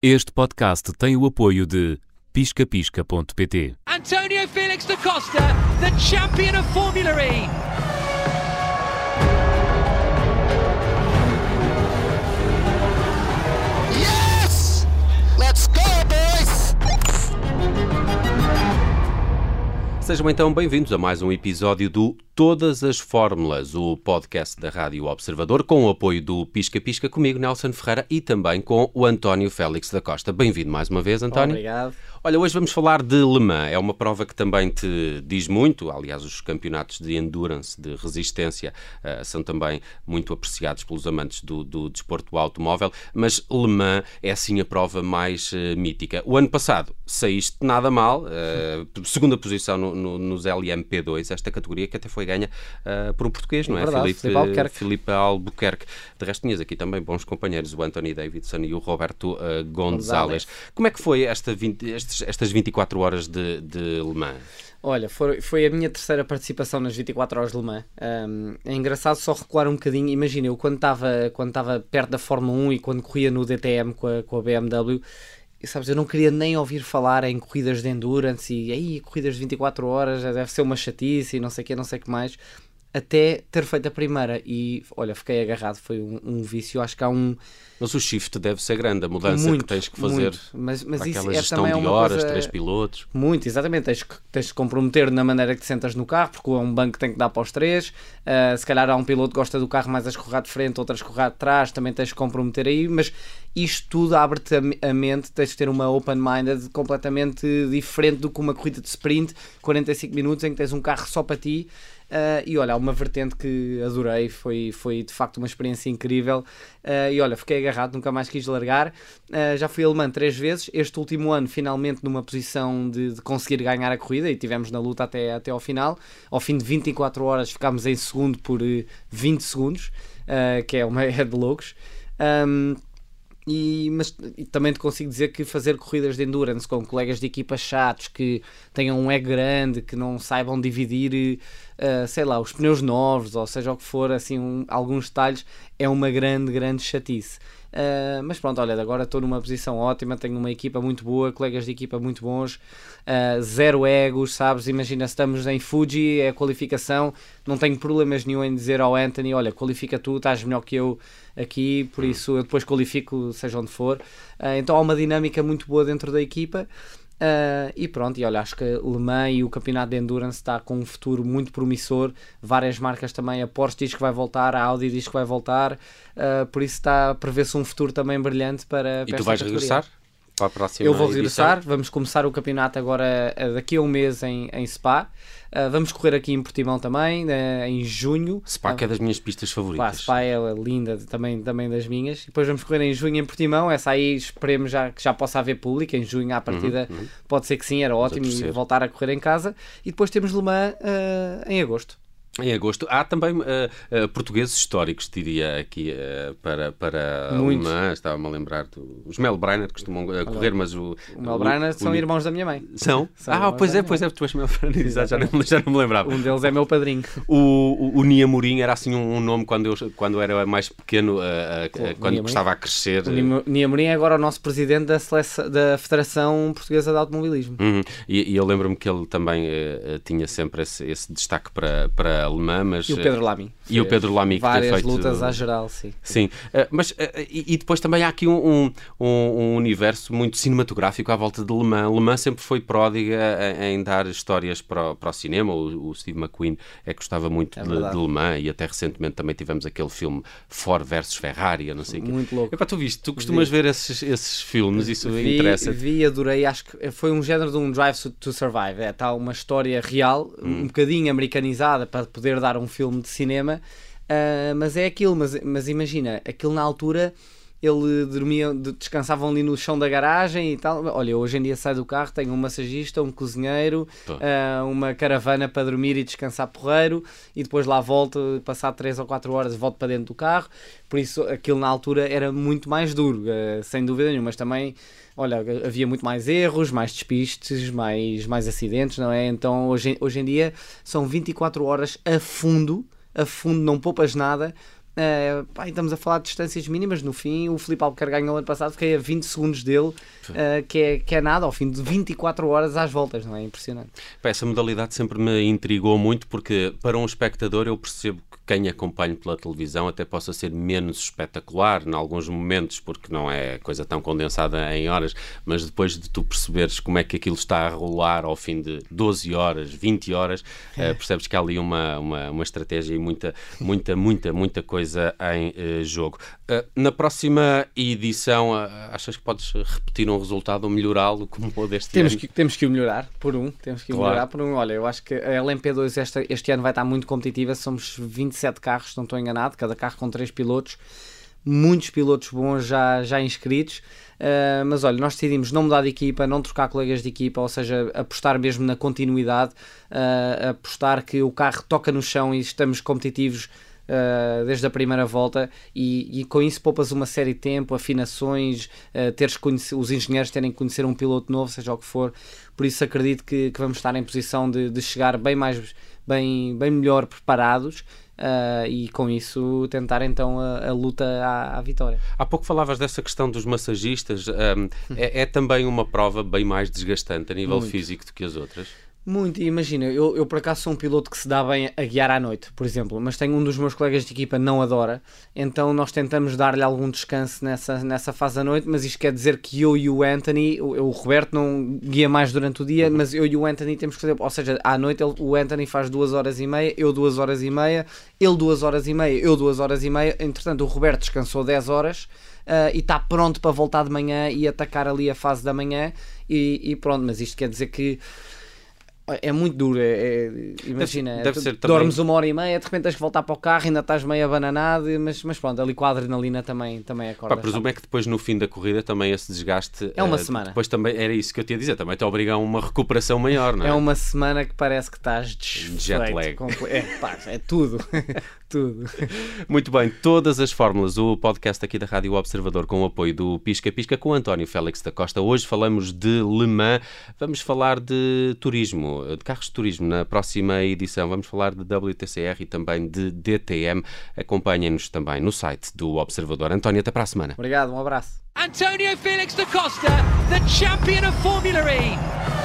Este podcast tem o apoio de piscapisca.pt. Antonio Felix da Costa, the champion of Formula E. Sejam então bem-vindos a mais um episódio do Todas as Fórmulas, o podcast da Rádio Observador, com o apoio do Pisca Pisca, comigo, Nelson Ferreira, e também com o António Félix da Costa. Bem-vindo mais uma vez, António. Obrigado. Olha, hoje vamos falar de Le Mans. É uma prova que também te diz muito. Aliás, os campeonatos de endurance, de resistência, eh, são também muito apreciados pelos amantes do, do desporto automóvel. Mas Le Mans é assim a prova mais eh, mítica. O ano passado saíste nada mal, eh, segunda posição no, no- nos LMP2, esta categoria que até foi ganha eh, por um português, não é? verdade, Filipe Albuquerque. Albuquerque. De resto, tinhas aqui também bons companheiros, o Anthony Davidson e o Roberto eh, Gonzalez. Como é que foi esta 20 estes- estas 24 horas de, de Le Mans? Olha, foi, foi a minha terceira participação nas 24 horas de Le Mans. Um, é engraçado só recuar um bocadinho. Imagina, eu quando estava quando perto da Fórmula 1 e quando corria no DTM com a, com a BMW, sabes, eu não queria nem ouvir falar em corridas de endurance e aí corridas de 24 horas deve ser uma chatice e não sei o que, não sei o que mais. Até ter feito a primeira e olha, fiquei agarrado. Foi um, um vício. Acho que há um. Mas o shift deve ser grande, a mudança muito, que tens que fazer. muito. Mas, mas isso aquela é gestão também de uma horas, coisa... três pilotos. Muito, exatamente. Tens que, tens de comprometer na maneira que te sentas no carro, porque é um banco que tem que dar para os três. Ah, se calhar há um piloto que gosta do carro mais a escorrar de frente, outro a escorrar de trás, também tens de comprometer aí. Mas isto tudo abre-te a mente, tens de ter uma open-minded completamente diferente do que uma corrida de sprint, 45 minutos, em que tens um carro só para ti. Ah, e olha, uma vertente que adorei, foi, foi de facto uma experiência incrível. Ah, e olha, fiquei agarrado, nunca mais quis largar. Ah, já fui alemã três vezes. Este último ano, finalmente, numa posição de, de conseguir ganhar a corrida, e tivemos na luta até, até ao final. Ao fim de 24 horas, ficámos em segundo por eh, 20 segundos, ah, que é uma é de loucos. Ahm, e, mas e também te consigo dizer que fazer corridas de endurance com colegas de equipa chatos que tenham um ego grande, que não saibam dividir, eh, sei lá, os pneus novos, ou seja o que for, assim, um- alguns detalhes, é uma grande, grande chatice. Eh, mas pronto, olha, agora estou numa posição ótima, tenho uma equipa muito boa, colegas de equipa muito bons, eh, zero egos, sabes? Imagina, se estamos em Fuji, é a qualificação, não tenho problemas nenhum em dizer ao Anthony: olha, qualifica tu, estás melhor que eu aqui, por isso eu depois qualifico, seja onde for. Ah, então há uma dinâmica muito boa dentro da equipa. Ah, e pronto, e olha, acho que Le Mans e o campeonato de Endurance está com um futuro muito promissor. Várias marcas também, a Porsche diz que vai voltar, a Audi diz que vai voltar, ah, por isso está a prever-se um futuro também brilhante para. E para tu esta vais categoria. regressar para a próxima Eu vou edição? regressar, vamos começar o campeonato agora eh, daqui a um mês em, em Spa. Ah, vamos correr aqui em Portimão também, eh, em junho. Spa, que é das minhas pistas Pá, favoritas. Spa é linda, também, também das minhas. Depois vamos correr em junho em Portimão. Essa aí esperemos já, que já possa haver público. Em junho, à partida, pode ser que sim, era ótimo Uhum, torcer. voltar a correr em casa. E depois temos Le Mans ah, em agosto. Em agosto. Há também eh, eh, portugueses históricos, diria aqui, eh, para, para Muitos. Estava-me a lembrar do... Os Mel Brainer costumam correr, mas o... O Mel Brana são o- irmãos da minha mãe. São? São ah, pois é, pois é, tu és Mel Brainer, exato, já, não, já não me lembrava. Um deles é meu padrinho. O, o, o Nia Mourinho era assim um, um nome quando eu, quando era mais pequeno, Nia quando estava a crescer. O Nia é agora o nosso presidente da, seleção, da Federação Portuguesa de Automobilismo. Uhum. E, e eu lembro-me que ele também tinha sempre esse, esse destaque para, para alemã, mas... E o Pedro Lamy. E o Pedro Lamy que Várias feito- lutas à geral, sim. Sim, eh, mas eh, e, depois também há aqui um, um, um- universo muito cinematográfico à volta de Le Mans. Le Mans sempre foi pródiga em, dar histórias para, o- para o cinema. O, o Steve McQueen é que gostava muito É de, de Le Mans e até recentemente também tivemos aquele filme Ford versus Ferrari, eu não sei o quê. Muito louco. Epá, tu viste, tu costumas ver esses, esses filmes, isso Vi, interessa. vi, adorei, acho que foi um género de um Drive to Survive. É tal uma história real, Hum. um bocadinho americanizada para poder dar um filme de cinema, ah, mas é aquilo. Mas, mas imagina, aquilo na altura ele dormia, de- descansavam ali no chão da garagem e tal. Olha, hoje em dia saio do carro, tenho um massagista, um cozinheiro, ah, uma caravana para dormir e descansar porreiro, e depois lá volto, passar 3 ou 4 horas, volto para dentro do carro. Por isso, aquilo na altura era muito mais duro, ah, sem dúvida nenhuma, mas também. Olha, havia muito mais erros, mais despistes, mais, mais acidentes, não é? Então hoje, hoje em dia são 24 horas a fundo, a fundo, não poupas nada, Uh, pá, estamos a falar de distâncias mínimas. No fim, o Felipe Albuquerque ganhou ano passado, fiquei a 20 segundos dele, uh, que, é, que é nada, ao fim de 24 horas às voltas, não é? Impressionante. Essa modalidade sempre me intrigou muito, porque para um espectador eu percebo quem acompanha pela televisão até possa ser menos espetacular em alguns momentos, porque não é coisa tão condensada em horas, mas depois de tu perceberes como é que aquilo está a rolar ao fim de 12 horas, 20 horas, é. uh, percebes que há ali uma, uma, uma estratégia e muita, muita, muita, muita coisa em uh, jogo. Uh, na próxima edição, achas que podes repetir um resultado ou melhorá-lo como o deste temos ano? Que, temos que o melhorar por um, temos que claro. melhorar por um. Olha, eu acho que a LMP2 este, este ano vai estar muito competitiva, somos 27 carros, não estou enganado, cada carro com 3 pilotos muitos pilotos bons já, já inscritos. Uh, mas olha, nós decidimos não mudar de equipa, não trocar colegas de equipa, ou seja, apostar mesmo na continuidade, uh, apostar que o carro toca no chão e estamos competitivos Uh, desde a primeira volta e, e, com isso poupas uma série de tempo, afinações, uh, teres os engenheiros terem que conhecer um piloto novo, seja o que for. Por isso acredito que, que vamos estar em posição de, de chegar bem mais bem, bem melhor preparados Uh, e com isso tentar então a, a luta à, à, vitória. Há pouco falavas dessa questão dos massagistas, um, é, é, também uma prova bem mais desgastante a nível Muito. físico do que as outras? Muito, imagina, eu, eu por acaso sou um piloto que se dá bem a guiar à noite, por exemplo, mas tenho um dos meus colegas de equipa não adora, então nós tentamos dar-lhe algum descanso nessa, nessa fase da noite, mas isto quer dizer que eu e o Anthony, o, o Roberto não guia mais durante o dia, uhum. mas eu e o Anthony temos que fazer, ou seja, à noite ele, o Anthony faz duas horas e meia, eu duas horas e meia, ele duas horas e meia, eu duas horas e meia, entretanto o Roberto descansou 10 horas uh, e está pronto para voltar de manhã e atacar ali a fase da manhã e, e pronto, mas isto quer dizer que é muito duro, é, é, imagina, deve, deve ser dormes também... uma hora e meia, de repente tens que voltar para o carro, ainda estás meio abananado, mas, mas pronto, ali com a adrenalina também, também acorda. Pá, presumo é que depois no fim da corrida também esse desgaste... É uma uh, semana. Depois também, era isso que eu te ia dizer, também te obriga a uma recuperação maior, não é? É uma semana que parece que estás desfeito. Jet lag. É, pá, é tudo, tudo. Muito bem, todas as fórmulas, o podcast aqui da Rádio Observador com o apoio do Pisca Pisca com António Félix da Costa. Hoje falamos de Le Mans, vamos falar de turismo, de carros de turismo na próxima edição. Vamos falar de WTCR e também de DTM. Acompanhem-nos também no site do Observador. António, até para a semana. Obrigado, um abraço. Antonio Felix da Costa, the champion of Formula E.